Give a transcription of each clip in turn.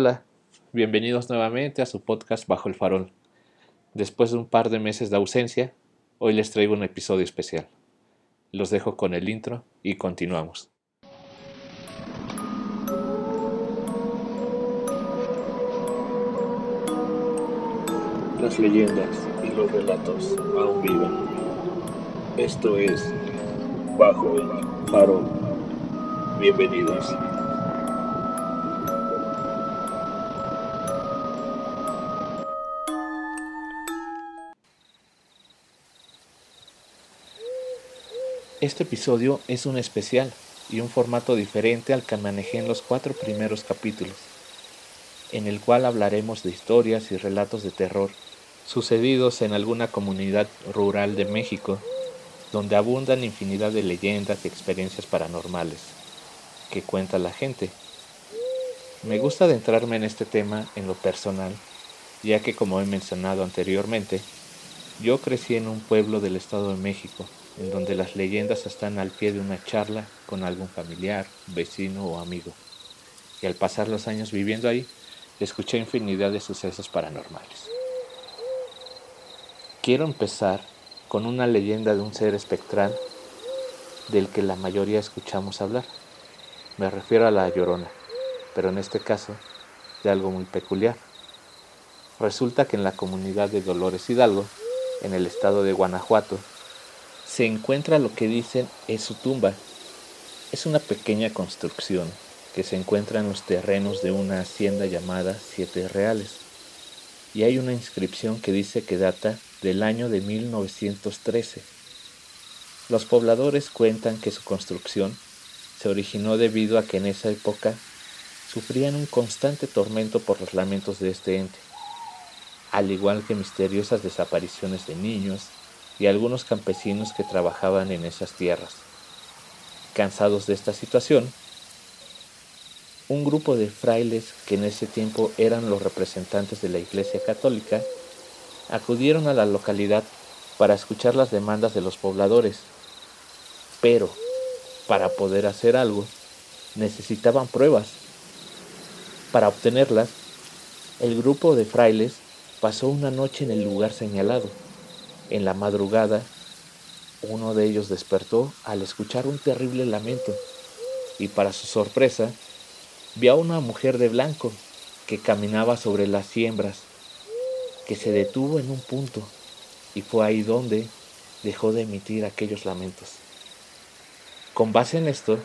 Hola, bienvenidos nuevamente a su podcast Bajo el Farol. Después de un par de meses de ausencia, hoy les traigo un episodio especial. Los dejo con el intro y continuamos. Las leyendas y los relatos aún viven. Esto es Bajo el Farol. Bienvenidos. Este episodio es un especial y un formato diferente al que manejé en los cuatro primeros capítulos, en el cual hablaremos de historias y relatos de terror sucedidos en alguna comunidad rural de México, donde abundan infinidad de leyendas y experiencias paranormales que cuenta la gente. Me gusta adentrarme en este tema en lo personal, ya que como he mencionado anteriormente, yo crecí en un pueblo del Estado de México, en donde las leyendas están al pie de una charla con algún familiar, vecino o amigo. Y al pasar los años viviendo ahí, escuché infinidad de sucesos paranormales. Quiero empezar con una leyenda de un ser espectral del que la mayoría escuchamos hablar. Me refiero a la Llorona, pero en este caso de algo muy peculiar. Resulta que en la comunidad de Dolores Hidalgo, en el estado de Guanajuato, se encuentra lo que dicen es su tumba. Es una pequeña construcción que se encuentra en los terrenos de una hacienda llamada Siete Reales. Y hay una inscripción que dice que data del año de 1913. Los pobladores cuentan que su construcción se originó debido a que en esa época sufrían un constante tormento por los lamentos de este ente, al igual que misteriosas desapariciones de niños, y algunos campesinos que trabajaban en esas tierras. Cansados de esta situación, un grupo de frailes que en ese tiempo eran los representantes de la Iglesia Católica acudieron a la localidad para escuchar las demandas de los pobladores. Pero, para poder hacer algo, necesitaban pruebas. Para obtenerlas, el grupo de frailes pasó una noche en el lugar señalado en la madrugada, uno de ellos despertó al escuchar un terrible lamento y para su sorpresa vio a una mujer de blanco que caminaba sobre las siembras, que se detuvo en un punto y fue ahí donde dejó de emitir aquellos lamentos. Con base en esto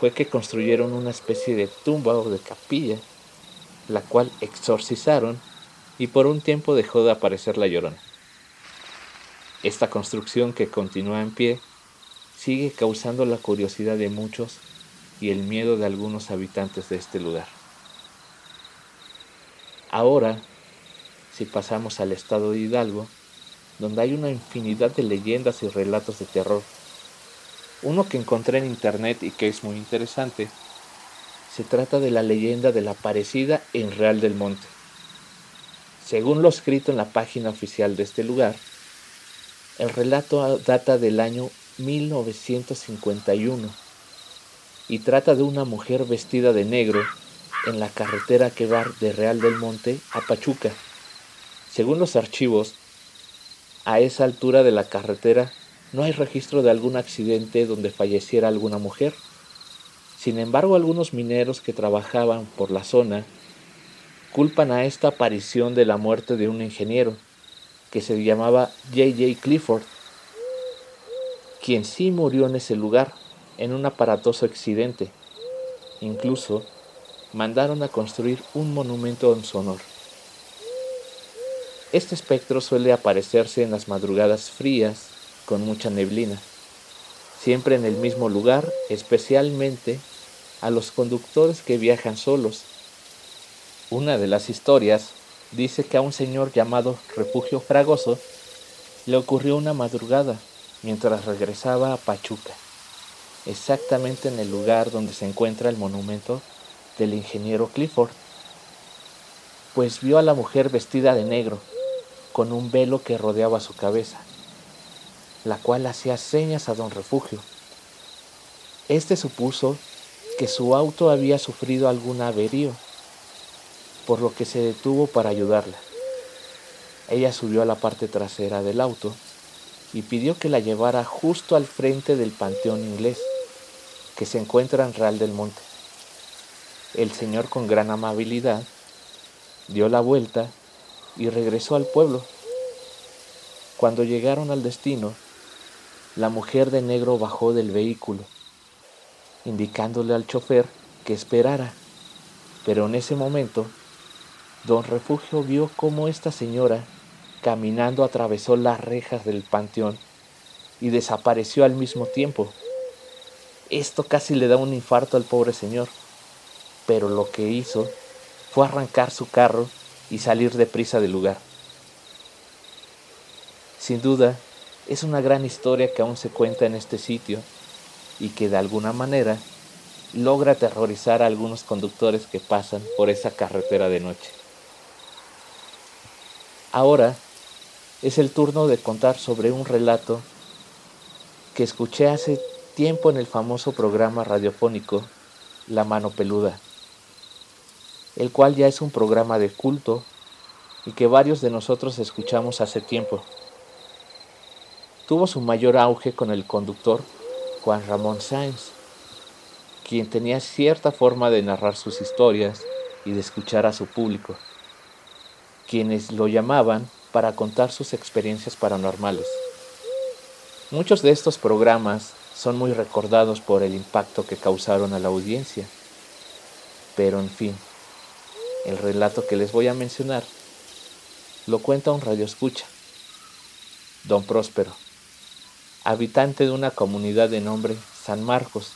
fue que construyeron una especie de tumba o de capilla, la cual exorcizaron y por un tiempo dejó de aparecer la llorona. Esta construcción que continúa en pie sigue causando la curiosidad de muchos y el miedo de algunos habitantes de este lugar. Ahora, si pasamos al estado de Hidalgo, donde hay una infinidad de leyendas y relatos de terror, uno que encontré en internet y que es muy interesante, se trata de la leyenda de la aparecida en Real del Monte. Según lo escrito en la página oficial de este lugar, el relato data del año 1951 y trata de una mujer vestida de negro en la carretera que va de Real del Monte a Pachuca. Según los archivos, a esa altura de la carretera no hay registro de algún accidente donde falleciera alguna mujer. Sin embargo, algunos mineros que trabajaban por la zona culpan a esta aparición de la muerte de un ingeniero que se llamaba J.J. Clifford, quien sí murió en ese lugar en un aparatoso accidente. Incluso mandaron a construir un monumento en su honor. Este espectro suele aparecerse en las madrugadas frías con mucha neblina, siempre en el mismo lugar, especialmente a los conductores que viajan solos. Una de las historias dice que a un señor llamado Refugio Fragoso le ocurrió una madrugada mientras regresaba a Pachuca, exactamente en el lugar donde se encuentra el monumento del ingeniero Clifford, pues vio a la mujer vestida de negro, con un velo que rodeaba su cabeza, la cual hacía señas a don Refugio. Este supuso que su auto había sufrido algún averío por lo que se detuvo para ayudarla. Ella subió a la parte trasera del auto y pidió que la llevara justo al frente del Panteón Inglés, que se encuentra en Real del Monte. El señor con gran amabilidad dio la vuelta y regresó al pueblo. Cuando llegaron al destino, la mujer de negro bajó del vehículo, indicándole al chofer que esperara. Pero en ese momento, don Refugio vio cómo esta señora, caminando, atravesó las rejas del panteón y desapareció al mismo tiempo. Esto casi le da un infarto al pobre señor, pero lo que hizo fue arrancar su carro y salir deprisa del lugar. Sin duda, es una gran historia que aún se cuenta en este sitio y que de alguna manera logra aterrorizar a algunos conductores que pasan por esa carretera de noche. Ahora es el turno de contar sobre un relato que escuché hace tiempo en el famoso programa radiofónico La mano peluda, el cual ya es un programa de culto y que varios de nosotros escuchamos hace tiempo. Tuvo su mayor auge con el conductor Juan Ramón Sáenz, quien tenía cierta forma de narrar sus historias y de escuchar a su público, quienes lo llamaban para contar sus experiencias paranormales. Muchos de estos programas son muy recordados por el impacto que causaron a la audiencia, pero en fin, el relato que les voy a mencionar lo cuenta un radioescucha, don Próspero, habitante de una comunidad de nombre San Marcos,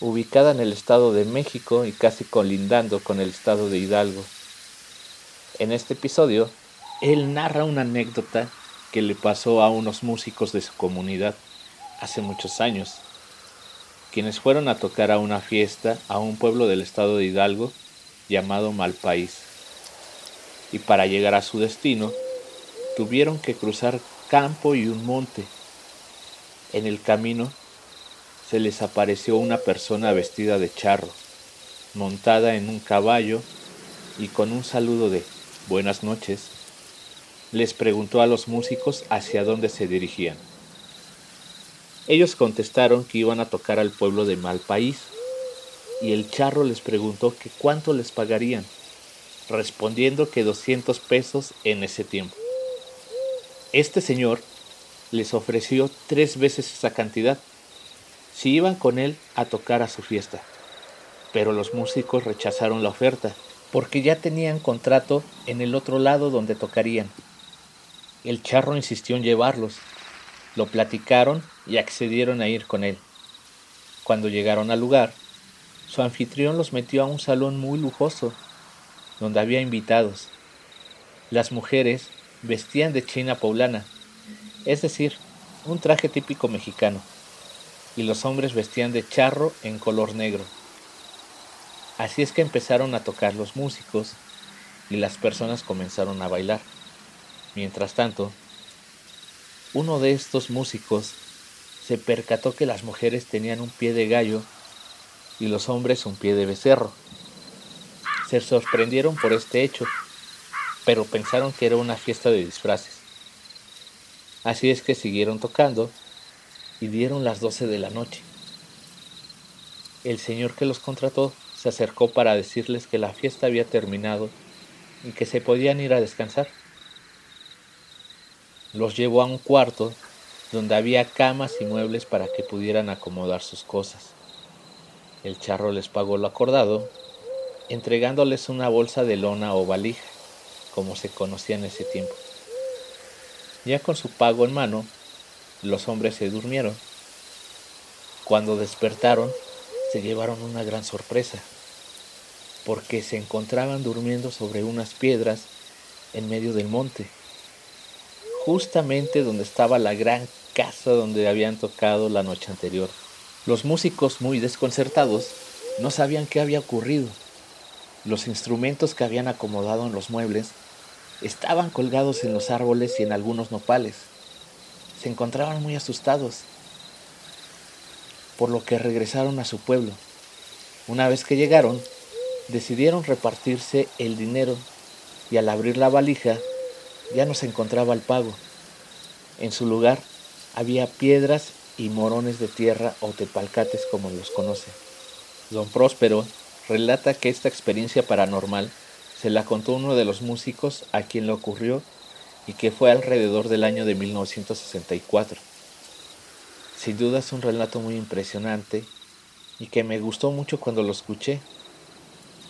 ubicada en el estado de México y casi colindando con el estado de Hidalgo. En este episodio, él narra una anécdota que le pasó a unos músicos de su comunidad hace muchos años, quienes fueron a tocar a una fiesta a un pueblo del estado de Hidalgo llamado Malpaís. Y para llegar a su destino, tuvieron que cruzar campo y un monte. En el camino se les apareció una persona vestida de charro, montada en un caballo y con un saludo de buenas noches, les preguntó a los músicos hacia dónde se dirigían. Ellos contestaron que iban a tocar al pueblo de Malpaís y el charro les preguntó que cuánto les pagarían, respondiendo que 200 pesos en ese tiempo. Este señor les ofreció tres veces esa cantidad. Si iban con él a tocar a su fiesta, pero los músicos rechazaron la oferta porque ya tenían contrato en el otro lado donde tocarían. El charro insistió en llevarlos, lo platicaron y accedieron a ir con él. Cuando llegaron al lugar, su anfitrión los metió a un salón muy lujoso, donde había invitados. Las mujeres vestían de china poblana, es decir, un traje típico mexicano, y los hombres vestían de charro en color negro. Así es que empezaron a tocar los músicos y las personas comenzaron a bailar. Mientras tanto, uno de estos músicos se percató que las mujeres tenían un pie de gallo y los hombres un pie de becerro. Se sorprendieron por este hecho, pero pensaron que era una fiesta de disfraces. Así es que siguieron tocando y dieron las doce de la noche. El señor que los contrató se acercó para decirles que la fiesta había terminado y que se podían ir a descansar. Los llevó a un cuarto donde había camas y muebles para que pudieran acomodar sus cosas. El charro les pagó lo acordado, entregándoles una bolsa de lona o valija, como se conocía en ese tiempo. Ya con su pago en mano, los hombres se durmieron. Cuando despertaron, se llevaron una gran sorpresa, porque se encontraban durmiendo sobre unas piedras en medio del monte, justamente donde estaba la gran casa donde habían tocado la noche anterior. Los músicos, muy desconcertados, no sabían qué había ocurrido. Los instrumentos que habían acomodado en los muebles estaban colgados en los árboles y en algunos nopales. Se encontraban muy asustados, por lo que regresaron a su pueblo. Una vez que llegaron, decidieron repartirse el dinero y al abrir la valija ya no se encontraba el pago. En su lugar había piedras y morones de tierra o tepalcates como los conoce. Don Próspero relata que esta experiencia paranormal se la contó uno de los músicos a quien le ocurrió y que fue alrededor del año de 1964. Sin duda es un relato muy impresionante y que me gustó mucho cuando lo escuché,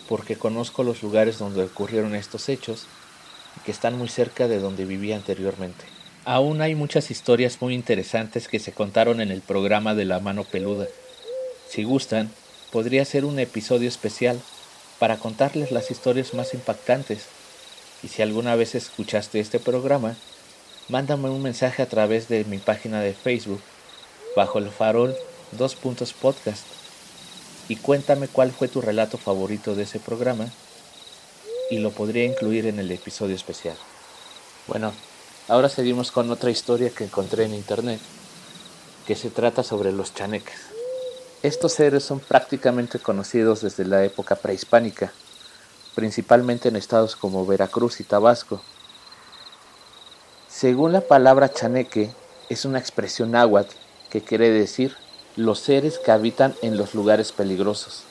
porque conozco los lugares donde ocurrieron estos hechos y que están muy cerca de donde vivía anteriormente. Aún hay muchas historias muy interesantes que se contaron en el programa de la mano peluda. Si gustan, podría ser un episodio especial para contarles las historias más impactantes. Y si alguna vez escuchaste este programa, mándame un mensaje a través de mi página de Facebook, bajo el farol 2 puntos podcast, y cuéntame cuál fue tu relato favorito de ese programa y lo podría incluir en el episodio especial. Bueno, ahora seguimos con otra historia que encontré en internet, que se trata sobre los chaneques. Estos seres son prácticamente conocidos desde la época prehispánica, principalmente en estados como Veracruz y Tabasco. Según la palabra chaneque, es una expresión náhuatl que quiere decir los seres que habitan en los lugares peligrosos.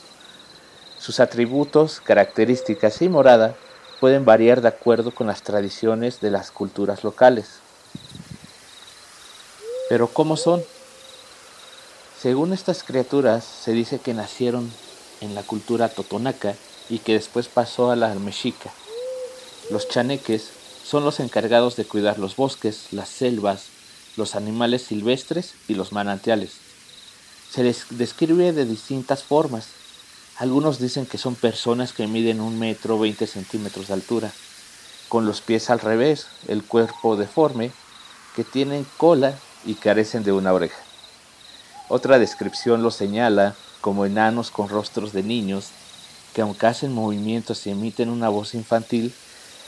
Sus atributos, características y morada pueden variar de acuerdo con las tradiciones de las culturas locales. Pero ¿cómo son? Según estas criaturas, se dice que nacieron en la cultura totonaca y que después pasó a la mexica. Los chaneques son los encargados de cuidar los bosques, las selvas, los animales silvestres y los manantiales. Se les describe de distintas formas, algunos dicen que son personas que miden un metro veinte centímetros de altura, con los pies al revés, el cuerpo deforme, que tienen cola y carecen de una oreja. Otra descripción los señala como enanos con rostros de niños, que aunque hacen movimientos y emiten una voz infantil,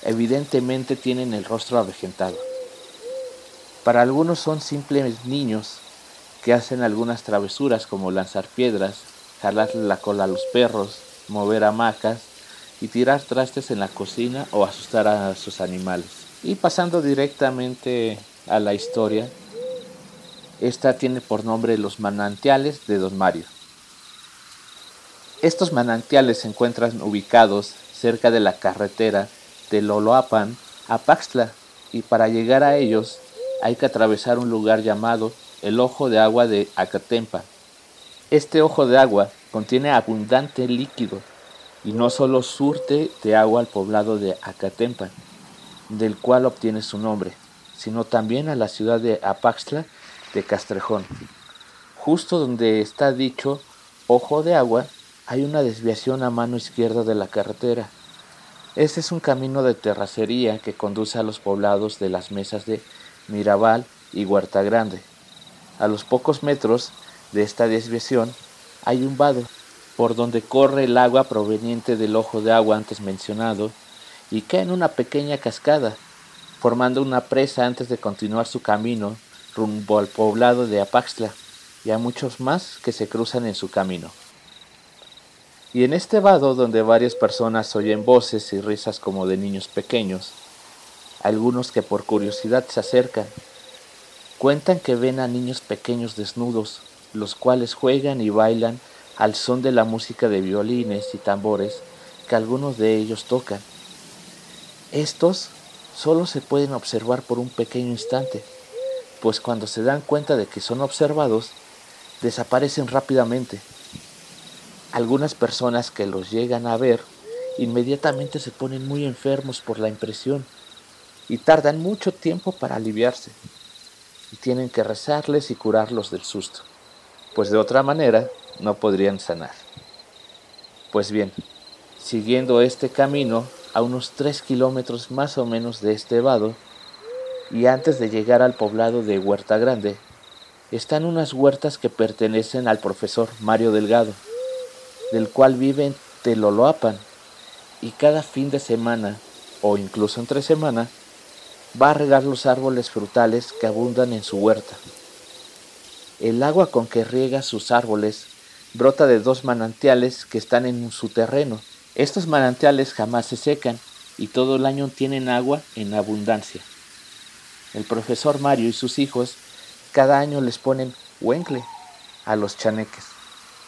evidentemente tienen el rostro avejentado. Para algunos son simples niños que hacen algunas travesuras como lanzar piedras, jalar la cola a los perros, mover hamacas y tirar trastes en la cocina o asustar a sus animales. Y pasando directamente a la historia, esta tiene por nombre Los manantiales de Don Mario. Estos manantiales se encuentran ubicados cerca de la carretera de Loloapan a Paxtla y para llegar a ellos hay que atravesar un lugar llamado el Ojo de Agua de Acatempa, este ojo de agua contiene abundante líquido y no solo surte de agua al poblado de Acatempa, del cual obtiene su nombre, sino también a la ciudad de Apaxtla de Castrejón. Justo donde está dicho ojo de agua, hay una desviación a mano izquierda de la carretera. Este es un camino de terracería que conduce a los poblados de las mesas de Mirabal y Huerta Grande. A los pocos metros de esta desviación hay un vado por donde corre el agua proveniente del ojo de agua antes mencionado y cae en una pequeña cascada, formando una presa antes de continuar su camino rumbo al poblado de Apaxtla y a muchos más que se cruzan en su camino. Y en este vado donde varias personas oyen voces y risas como de niños pequeños, algunos que por curiosidad se acercan, cuentan que ven a niños pequeños desnudos los cuales juegan y bailan al son de la música de violines y tambores que algunos de ellos tocan. Estos solo se pueden observar por un pequeño instante, pues cuando se dan cuenta de que son observados, desaparecen rápidamente. Algunas personas que los llegan a ver inmediatamente se ponen muy enfermos por la impresión y tardan mucho tiempo para aliviarse y tienen que rezarles y curarlos del susto pues de otra manera no podrían sanar. Pues bien, siguiendo este camino a unos tres kilómetros más o menos de este vado, y antes de llegar al poblado de Huerta Grande, están unas huertas que pertenecen al profesor Mario Delgado, del cual vive en Teloloapan, y cada fin de semana, o incluso entre semana, va a regar los árboles frutales que abundan en su huerta. El agua con que riega sus árboles brota de dos manantiales que están en su terreno Estos manantiales jamás se secan y todo el año tienen agua en abundancia. El profesor Mario y sus hijos cada año les ponen huencle a los chaneques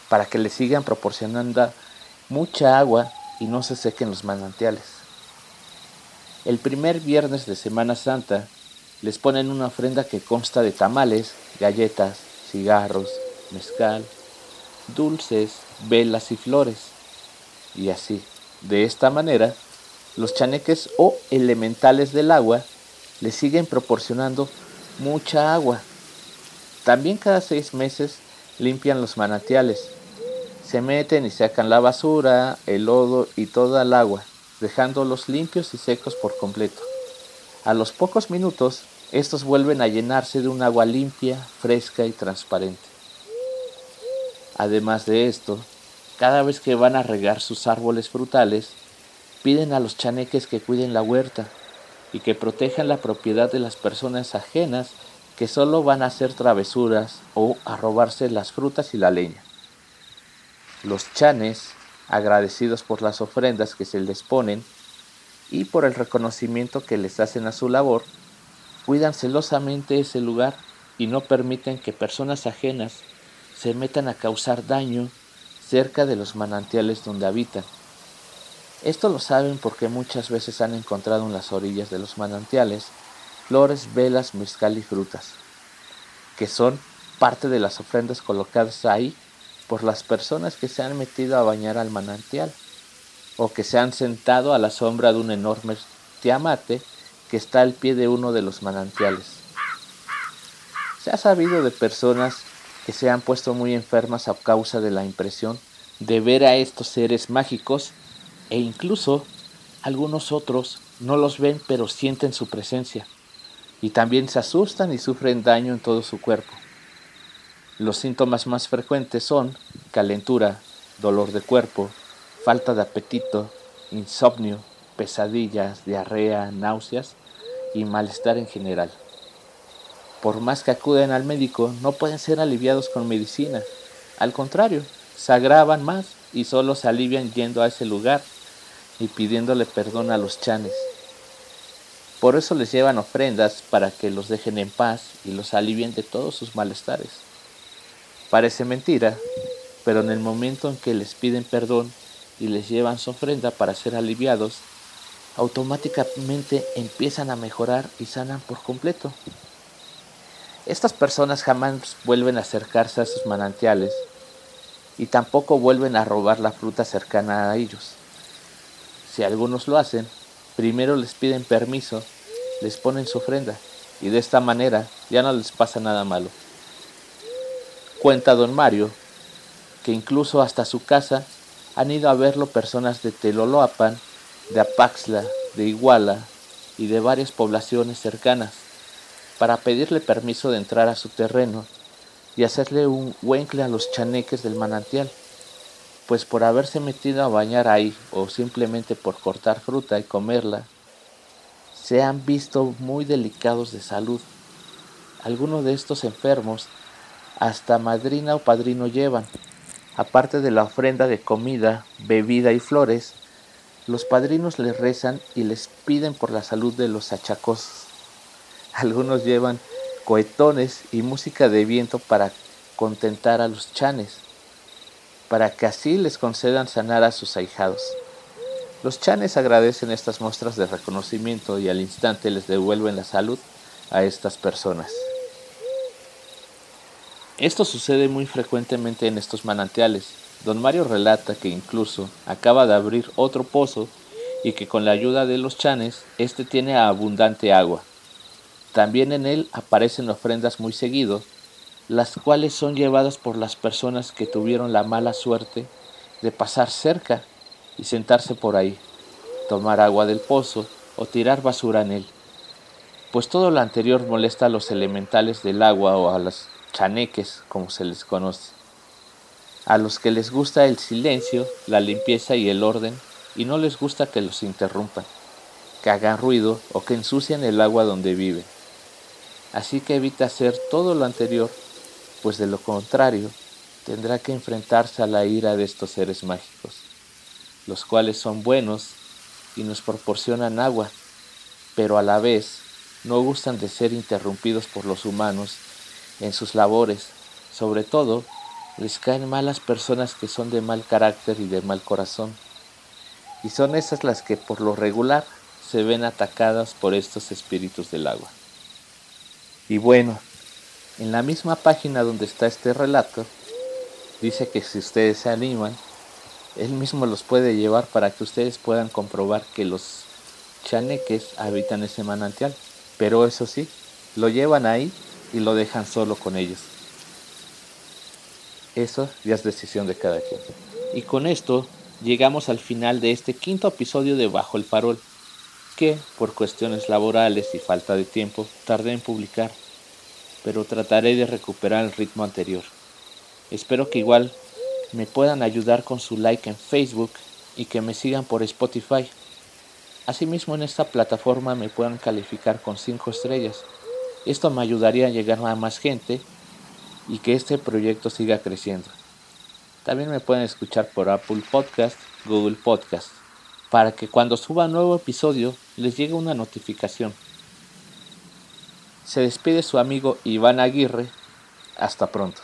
para que les sigan proporcionando mucha agua y no se sequen los manantiales. El primer viernes de Semana Santa les ponen una ofrenda que consta de tamales, galletas, cigarros, mezcal, dulces, velas y flores. Y así, de esta manera, los chaneques o elementales del agua le siguen proporcionando mucha agua. También cada seis meses limpian los manantiales. Se meten y sacan la basura, el lodo y toda el agua, dejándolos limpios y secos por completo. A los pocos minutos, estos vuelven a llenarse de un agua limpia, fresca y transparente. Además de esto, cada vez que van a regar sus árboles frutales, piden a los chaneques que cuiden la huerta y que protejan la propiedad de las personas ajenas que solo van a hacer travesuras o a robarse las frutas y la leña. Los chanes, agradecidos por las ofrendas que se les ponen y por el reconocimiento que les hacen a su labor, cuidan celosamente ese lugar y no permiten que personas ajenas se metan a causar daño cerca de los manantiales donde habitan. Esto lo saben porque muchas veces han encontrado en las orillas de los manantiales flores, velas, mezcal y frutas, que son parte de las ofrendas colocadas ahí por las personas que se han metido a bañar al manantial o que se han sentado a la sombra de un enorme tiamate que está al pie de uno de los manantiales. Se ha sabido de personas que se han puesto muy enfermas a causa de la impresión de ver a estos seres mágicos e incluso algunos otros no los ven pero sienten su presencia y también se asustan y sufren daño en todo su cuerpo. Los síntomas más frecuentes son calentura, dolor de cuerpo, falta de apetito, insomnio, pesadillas, diarrea, náuseas y malestar en general por más que acuden al médico, no pueden ser aliviados con medicina. Al contrario, se agravan más y solo se alivian yendo a ese lugar y pidiéndole perdón a los chanes. Por eso les llevan ofrendas para que los dejen en paz y los alivien de todos sus malestares. Parece mentira, pero en el momento en que les piden perdón y les llevan su ofrenda para ser aliviados, automáticamente empiezan a mejorar y sanan por completo. Estas personas jamás vuelven a acercarse a sus manantiales y tampoco vuelven a robar la fruta cercana a ellos. Si algunos lo hacen, primero les piden permiso, les ponen su ofrenda y de esta manera ya no les pasa nada malo. Cuenta don Mario que incluso hasta su casa han ido a verlo personas de Teloloapan, de Apaxla, de Iguala y de varias poblaciones cercanas para pedirle permiso de entrar a su terreno y hacerle un huencle a los chaneques del manantial, pues por haberse metido a bañar ahí o simplemente por cortar fruta y comerla, se han visto muy delicados de salud. Algunos de estos enfermos hasta madrina o padrino llevan. Aparte de la ofrenda de comida, bebida y flores, los padrinos les rezan y les piden por la salud de los achacosos. Algunos llevan cohetones y música de viento para contentar a los chanes, para que así les concedan sanar a sus ahijados. Los chanes agradecen estas muestras de reconocimiento y al instante les devuelven la salud a estas personas. Esto sucede muy frecuentemente en estos manantiales. Don Mario relata que incluso acaba de abrir otro pozo y que con la ayuda de los chanes, este tiene abundante agua. También en él aparecen ofrendas muy seguido, las cuales son llevadas por las personas que tuvieron la mala suerte de pasar cerca y sentarse por ahí, tomar agua del pozo o tirar basura en él. Pues todo lo anterior molesta a los elementales del agua o a los chaneques, como se les conoce. A los que les gusta el silencio, la limpieza y el orden, y no les gusta que los interrumpan, que hagan ruido o que ensucien el agua donde viven. Así que evita hacer todo lo anterior, pues de lo contrario tendrá que enfrentarse a la ira de estos seres mágicos. los cuales son buenos y nos proporcionan agua, pero a la vez no gustan de ser interrumpidos por los humanos en sus labores. Sobre todo, les caen malas personas que son de mal carácter y de mal corazón. Y son esas las que por lo regular se ven atacadas por estos espíritus del agua. Y bueno, en la misma página donde está este relato, dice que si ustedes se animan, él mismo los puede llevar para que ustedes puedan comprobar que los chaneques habitan ese manantial. Pero eso sí, lo llevan ahí y lo dejan solo con ellos. Eso ya es decisión de cada quien. Y con esto llegamos al final de este quinto episodio de Bajo el Farol que por cuestiones laborales y falta de tiempo tardé en publicar, pero trataré de recuperar el ritmo anterior. Espero que igual me puedan ayudar con su like en Facebook y que me sigan por Spotify. Asimismo en esta plataforma me puedan calificar con 5 estrellas. Esto me ayudaría a llegar a más gente y que este proyecto siga creciendo. También me pueden escuchar por Apple Podcast, Google Podcast para que cuando suba nuevo episodio les llegue una notificación. Se despide su amigo Iván Aguirre. Hasta pronto.